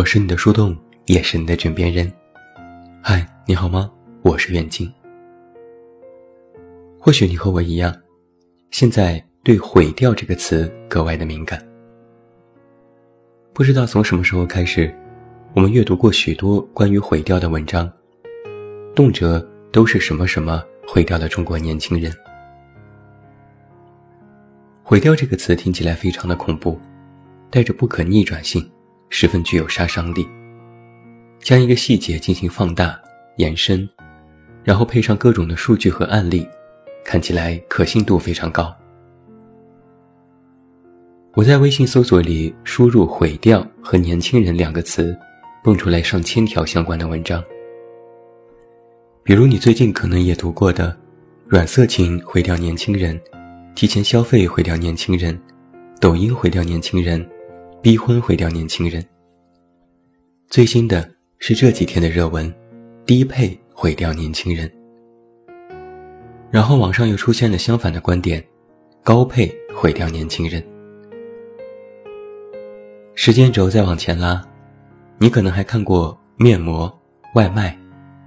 我是你的树洞，也是你的枕边人。嗨，你好吗？我是远近。或许你和我一样，现在对“毁掉”这个词格外的敏感。不知道从什么时候开始，我们阅读过许多关于毁掉的文章，动辄都是什么什么毁掉了中国年轻人。毁掉这个词听起来非常的恐怖，带着不可逆转性，十分具有杀伤力。将一个细节进行放大、延伸，然后配上各种的数据和案例，看起来可信度非常高。我在微信搜索里输入“毁掉”和“年轻人”两个词，蹦出来上千条相关的文章。比如你最近可能也读过的“软色情毁掉年轻人”。提前消费毁掉年轻人，抖音毁掉年轻人，逼婚毁掉年轻人。最新的是这几天的热文，低配毁掉年轻人。然后网上又出现了相反的观点，高配毁掉年轻人。时间轴再往前拉，你可能还看过面膜、外卖、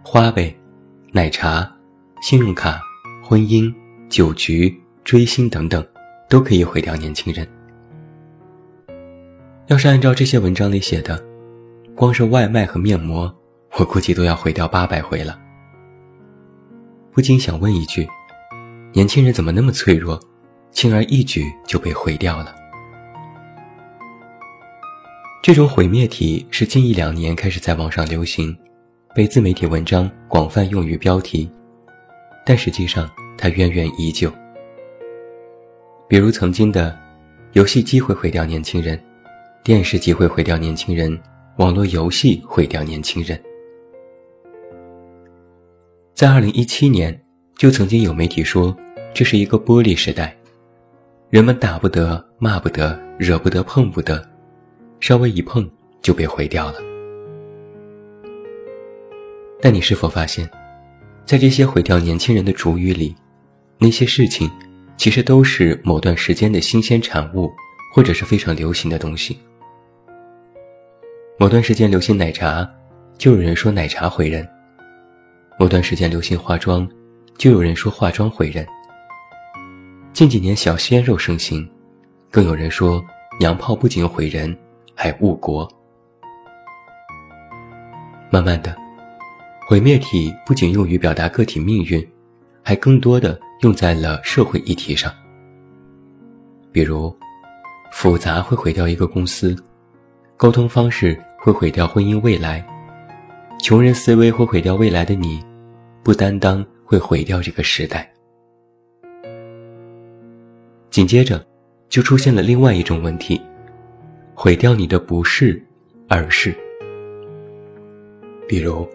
花呗、奶茶、信用卡、婚姻、酒局。追星等等，都可以毁掉年轻人。要是按照这些文章里写的，光是外卖和面膜，我估计都要毁掉八百回了。不禁想问一句：年轻人怎么那么脆弱，轻而易举就被毁掉了？这种毁灭体是近一两年开始在网上流行，被自媒体文章广泛用于标题，但实际上它渊源已久。比如曾经的，游戏机会毁掉年轻人，电视机会毁掉年轻人，网络游戏毁掉年轻人。在二零一七年，就曾经有媒体说，这是一个玻璃时代，人们打不得、骂不得、惹不得、碰不得，稍微一碰就被毁掉了。但你是否发现，在这些毁掉年轻人的主语里，那些事情？其实都是某段时间的新鲜产物，或者是非常流行的东西。某段时间流行奶茶，就有人说奶茶毁人；某段时间流行化妆，就有人说化妆毁人。近几年小鲜肉盛行，更有人说娘炮不仅毁人，还误国。慢慢的，毁灭体不仅用于表达个体命运，还更多的。用在了社会议题上，比如，复杂会毁掉一个公司，沟通方式会毁掉婚姻未来，穷人思维会毁掉未来的你，不担当会毁掉这个时代。紧接着，就出现了另外一种问题，毁掉你的不是，而是，比如，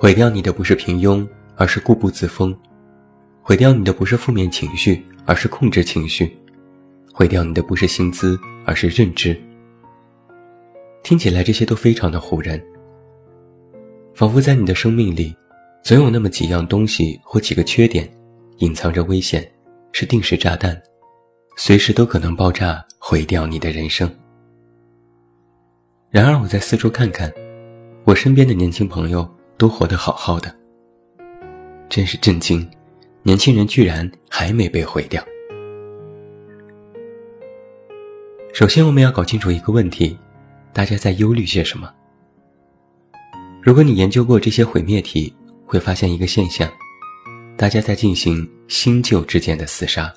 毁掉你的不是平庸，而是固步自封。毁掉你的不是负面情绪，而是控制情绪；毁掉你的不是薪资，而是认知。听起来这些都非常的唬人，仿佛在你的生命里，总有那么几样东西或几个缺点，隐藏着危险，是定时炸弹，随时都可能爆炸，毁掉你的人生。然而我在四处看看，我身边的年轻朋友都活得好好的，真是震惊。年轻人居然还没被毁掉。首先，我们要搞清楚一个问题：大家在忧虑些什么？如果你研究过这些毁灭体，会发现一个现象：大家在进行新旧之间的厮杀。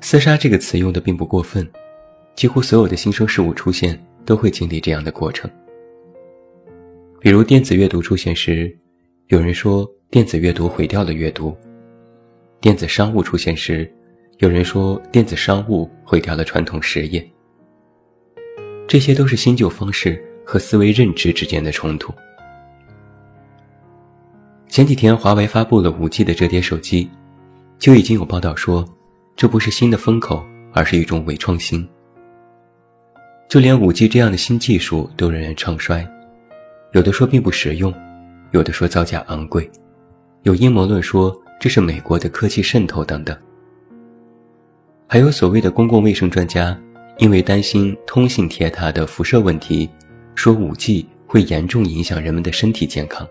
厮杀这个词用的并不过分，几乎所有的新生事物出现都会经历这样的过程。比如电子阅读出现时，有人说。电子阅读毁掉了阅读。电子商务出现时，有人说电子商务毁掉了传统实业。这些都是新旧方式和思维认知之间的冲突。前几天，华为发布了五 G 的折叠手机，就已经有报道说，这不是新的风口，而是一种伪创新。就连五 G 这样的新技术都仍然唱衰，有的说并不实用，有的说造价昂贵。有阴谋论说这是美国的科技渗透等等，还有所谓的公共卫生专家因为担心通信铁塔的辐射问题，说五 G 会严重影响人们的身体健康。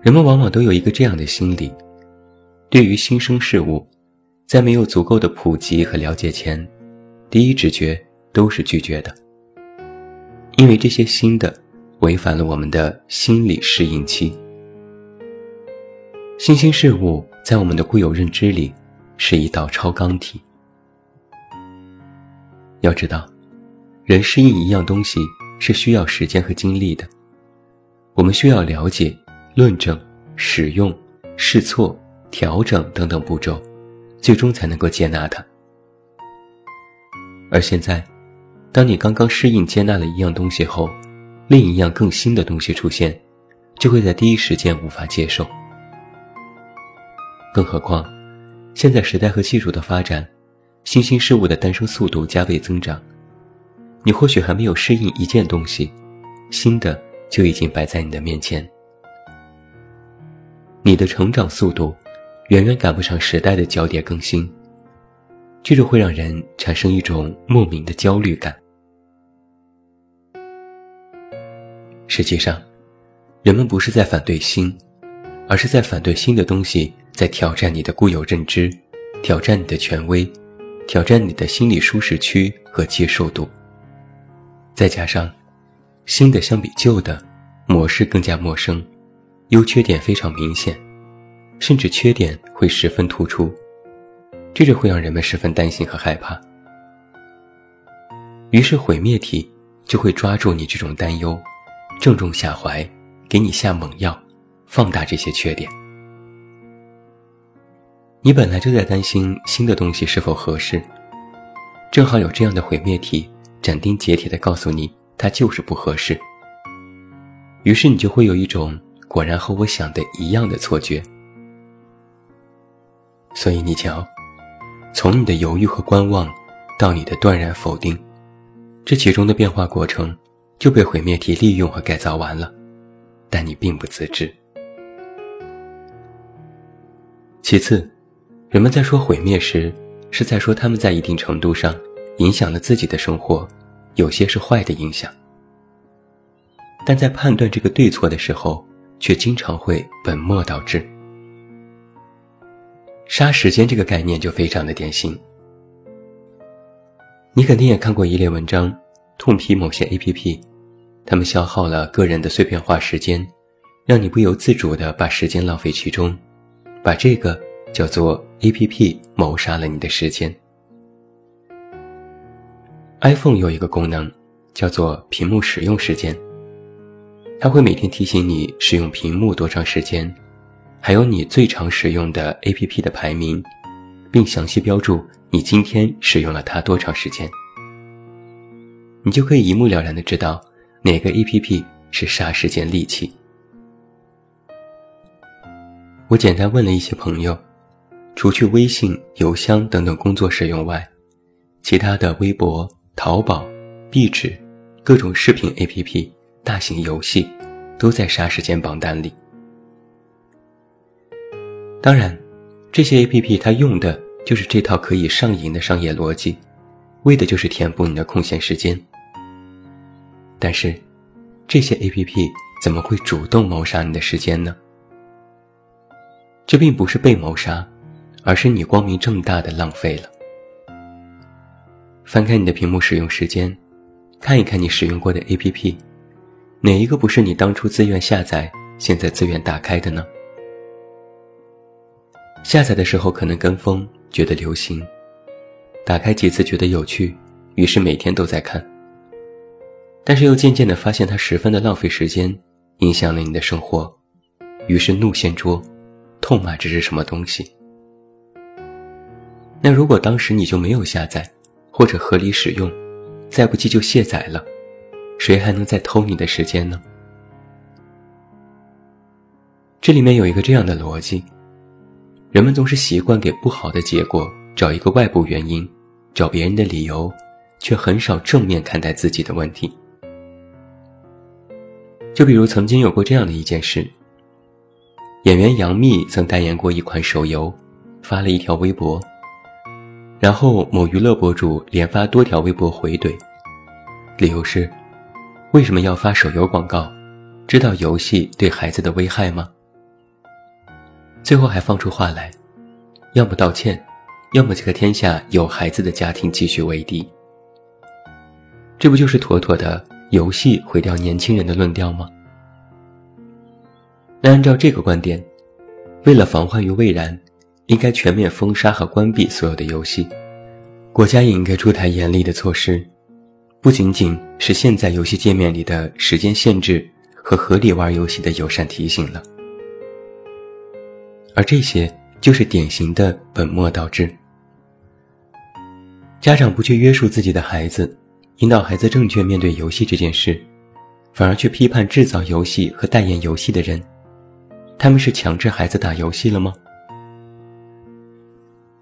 人们往往都有一个这样的心理：对于新生事物，在没有足够的普及和了解前，第一直觉都是拒绝的，因为这些新的违反了我们的心理适应期。新兴事物在我们的固有认知里是一道超纲题。要知道，人适应一样东西是需要时间和精力的。我们需要了解、论证、使用、试错、调整等等步骤，最终才能够接纳它。而现在，当你刚刚适应接纳了一样东西后，另一样更新的东西出现，就会在第一时间无法接受。更何况，现在时代和技术的发展，新兴事物的诞生速度加倍增长，你或许还没有适应一件东西，新的就已经摆在你的面前。你的成长速度，远远赶不上时代的交叠更新，这就会让人产生一种莫名的焦虑感。实际上，人们不是在反对新，而是在反对新的东西。在挑战你的固有认知，挑战你的权威，挑战你的心理舒适区和接受度。再加上，新的相比旧的模式更加陌生，优缺点非常明显，甚至缺点会十分突出，这就会让人们十分担心和害怕。于是毁灭体就会抓住你这种担忧，正中下怀，给你下猛药，放大这些缺点。你本来就在担心新的东西是否合适，正好有这样的毁灭体斩钉截铁地告诉你，它就是不合适。于是你就会有一种果然和我想的一样的错觉。所以你瞧，从你的犹豫和观望，到你的断然否定，这其中的变化过程就被毁灭体利用和改造完了，但你并不自知。其次。人们在说毁灭时，是在说他们在一定程度上影响了自己的生活，有些是坏的影响。但在判断这个对错的时候，却经常会本末倒置。杀时间这个概念就非常的典型。你肯定也看过一类文章，痛批某些 APP，他们消耗了个人的碎片化时间，让你不由自主地把时间浪费其中，把这个。叫做 A.P.P 谋杀了你的时间。iPhone 有一个功能，叫做屏幕使用时间。它会每天提醒你使用屏幕多长时间，还有你最常使用的 A.P.P 的排名，并详细标注你今天使用了它多长时间。你就可以一目了然的知道哪个 A.P.P 是杀时间利器。我简单问了一些朋友。除去微信、邮箱等等工作使用外，其他的微博、淘宝、壁纸、各种视频 APP、大型游戏，都在杀时间榜单里。当然，这些 APP 它用的就是这套可以上瘾的商业逻辑，为的就是填补你的空闲时间。但是，这些 APP 怎么会主动谋杀你的时间呢？这并不是被谋杀。而是你光明正大的浪费了。翻开你的屏幕使用时间，看一看你使用过的 APP，哪一个不是你当初自愿下载，现在自愿打开的呢？下载的时候可能跟风，觉得流行；打开几次觉得有趣，于是每天都在看。但是又渐渐的发现它十分的浪费时间，影响了你的生活，于是怒掀桌，痛骂这是什么东西。那如果当时你就没有下载，或者合理使用，再不济就卸载了，谁还能再偷你的时间呢？这里面有一个这样的逻辑：人们总是习惯给不好的结果找一个外部原因，找别人的理由，却很少正面看待自己的问题。就比如曾经有过这样的一件事：演员杨幂曾代言过一款手游，发了一条微博。然后某娱乐博主连发多条微博回怼，理由是：为什么要发手游广告？知道游戏对孩子的危害吗？最后还放出话来，要么道歉，要么这个天下有孩子的家庭继续为敌。这不就是妥妥的游戏毁掉年轻人的论调吗？那按照这个观点，为了防患于未然，应该全面封杀和关闭所有的游戏，国家也应该出台严厉的措施，不仅仅是现在游戏界面里的时间限制和合理玩游戏的友善提醒了，而这些就是典型的本末倒置，家长不去约束自己的孩子。引导孩子正确面对游戏这件事，反而去批判制造游戏和代言游戏的人，他们是强制孩子打游戏了吗？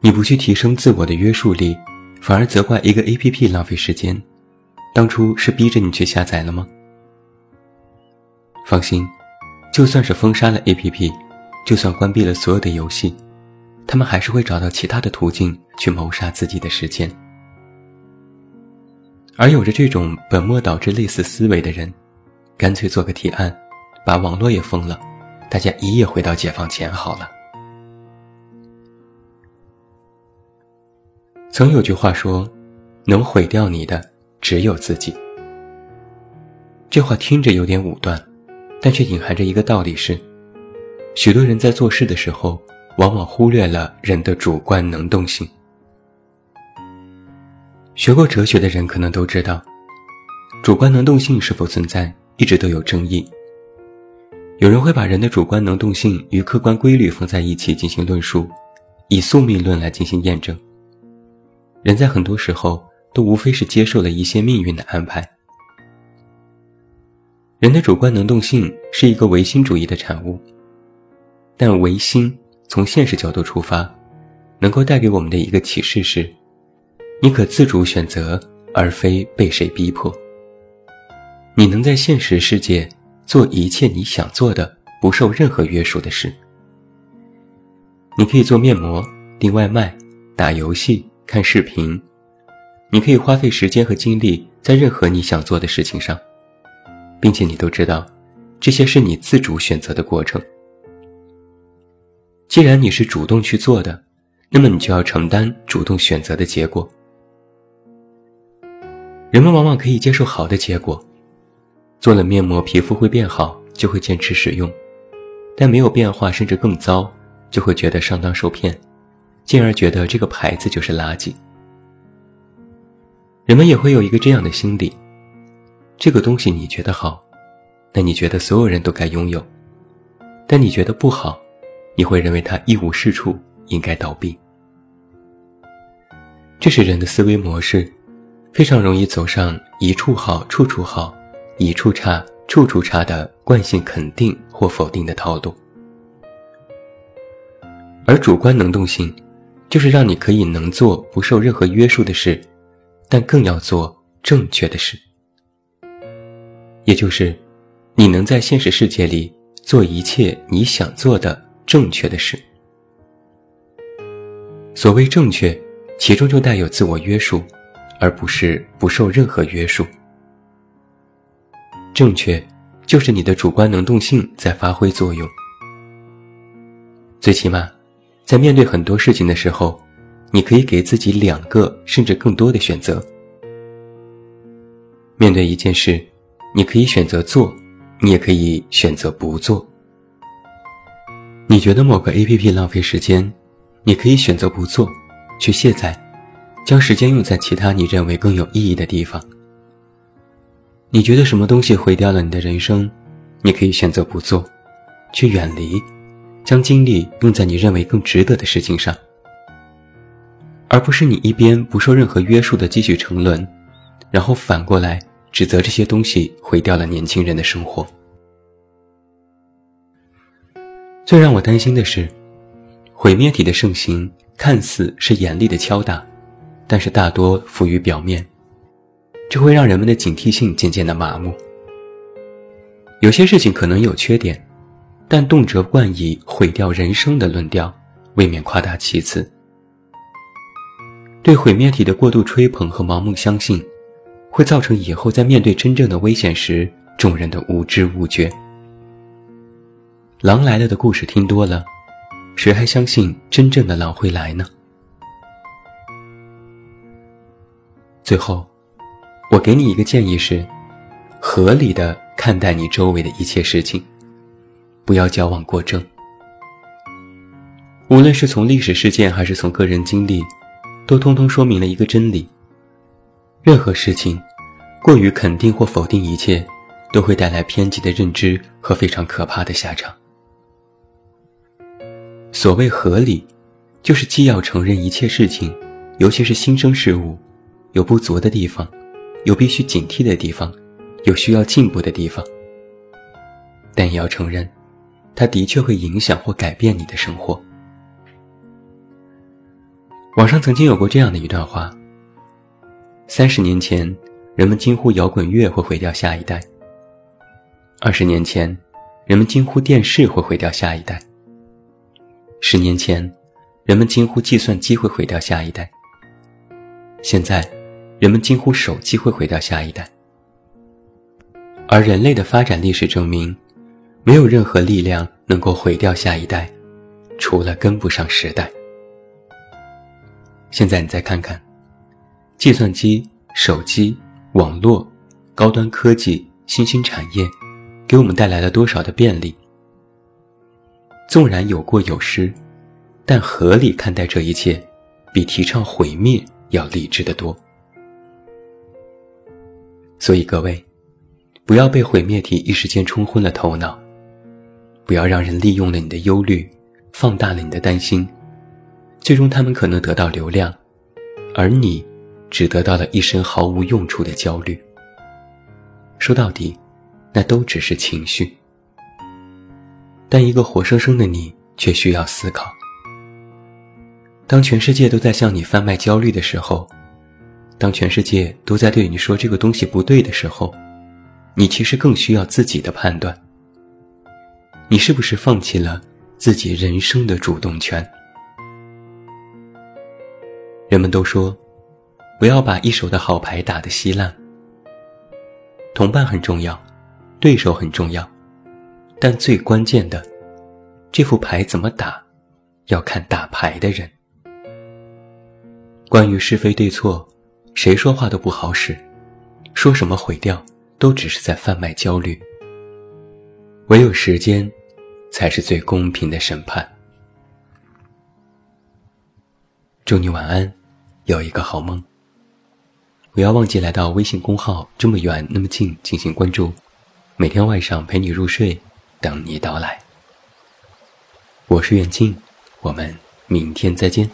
你不去提升自我的约束力，反而责怪一个 APP 浪费时间，当初是逼着你去下载了吗？放心，就算是封杀了 APP，就算关闭了所有的游戏，他们还是会找到其他的途径去谋杀自己的时间。而有着这种本末倒置类似思维的人，干脆做个提案，把网络也封了，大家一夜回到解放前好了。曾有句话说：“能毁掉你的只有自己。”这话听着有点武断，但却隐含着一个道理是：许多人在做事的时候，往往忽略了人的主观能动性。学过哲学的人可能都知道，主观能动性是否存在一直都有争议。有人会把人的主观能动性与客观规律放在一起进行论述，以宿命论来进行验证。人在很多时候都无非是接受了一些命运的安排。人的主观能动性是一个唯心主义的产物，但唯心从现实角度出发，能够带给我们的一个启示是。你可自主选择，而非被谁逼迫。你能在现实世界做一切你想做的、不受任何约束的事。你可以做面膜、订外卖、打游戏、看视频。你可以花费时间和精力在任何你想做的事情上，并且你都知道，这些是你自主选择的过程。既然你是主动去做的，那么你就要承担主动选择的结果。人们往往可以接受好的结果，做了面膜皮肤会变好，就会坚持使用；但没有变化甚至更糟，就会觉得上当受骗，进而觉得这个牌子就是垃圾。人们也会有一个这样的心理：这个东西你觉得好，那你觉得所有人都该拥有；但你觉得不好，你会认为它一无是处，应该倒闭。这是人的思维模式。非常容易走上一处好处处好，一处差处处差的惯性肯定或否定的套路。而主观能动性，就是让你可以能做不受任何约束的事，但更要做正确的事。也就是，你能在现实世界里做一切你想做的正确的事。所谓正确，其中就带有自我约束。而不是不受任何约束。正确，就是你的主观能动性在发挥作用。最起码，在面对很多事情的时候，你可以给自己两个甚至更多的选择。面对一件事，你可以选择做，你也可以选择不做。你觉得某个 APP 浪费时间，你可以选择不做，去卸载。将时间用在其他你认为更有意义的地方。你觉得什么东西毁掉了你的人生，你可以选择不做，去远离，将精力用在你认为更值得的事情上，而不是你一边不受任何约束的继续沉沦，然后反过来指责这些东西毁掉了年轻人的生活。最让我担心的是，毁灭体的盛行看似是严厉的敲打。但是大多浮于表面，这会让人们的警惕性渐渐的麻木。有些事情可能有缺点，但动辄冠以毁掉人生的论调，未免夸大其词。对毁灭体的过度吹捧和盲目相信，会造成以后在面对真正的危险时，众人的无知无觉。狼来了的故事听多了，谁还相信真正的狼会来呢？最后，我给你一个建议是：合理的看待你周围的一切事情，不要矫枉过正。无论是从历史事件还是从个人经历。都通通说明了一个真理：任何事情，过于肯定或否定一切，都会带来偏激的认知和非常可怕的下场。所谓合理，就是既要承认一切事情，尤其是新生事物，有不足的地方，有必须警惕的地方，有需要进步的地方，但也要承认，它的确会影响或改变你的生活。网上曾经有过这样的一段话：三十年前，人们惊呼摇滚乐会毁掉下一代；二十年前，人们惊呼电视会毁掉下一代；十年前，人们惊呼计算机会毁掉下一代；现在，人们惊呼手机会毁掉下一代。而人类的发展历史证明，没有任何力量能够毁掉下一代，除了跟不上时代。现在你再看看，计算机、手机、网络、高端科技、新兴产业，给我们带来了多少的便利？纵然有过有失，但合理看待这一切，比提倡毁灭要理智的多。所以各位，不要被毁灭体一时间冲昏了头脑，不要让人利用了你的忧虑，放大了你的担心。最终，他们可能得到流量，而你只得到了一身毫无用处的焦虑。说到底，那都只是情绪。但一个活生生的你却需要思考：当全世界都在向你贩卖焦虑的时候，当全世界都在对你说这个东西不对的时候，你其实更需要自己的判断。你是不是放弃了自己人生的主动权？人们都说，不要把一手的好牌打得稀烂。同伴很重要，对手很重要，但最关键的，这副牌怎么打，要看打牌的人。关于是非对错，谁说话都不好使，说什么毁掉，都只是在贩卖焦虑。唯有时间，才是最公平的审判。祝你晚安，有一个好梦。不要忘记来到微信公号“这么远那么近”进行关注，每天晚上陪你入睡，等你到来。我是远近，我们明天再见。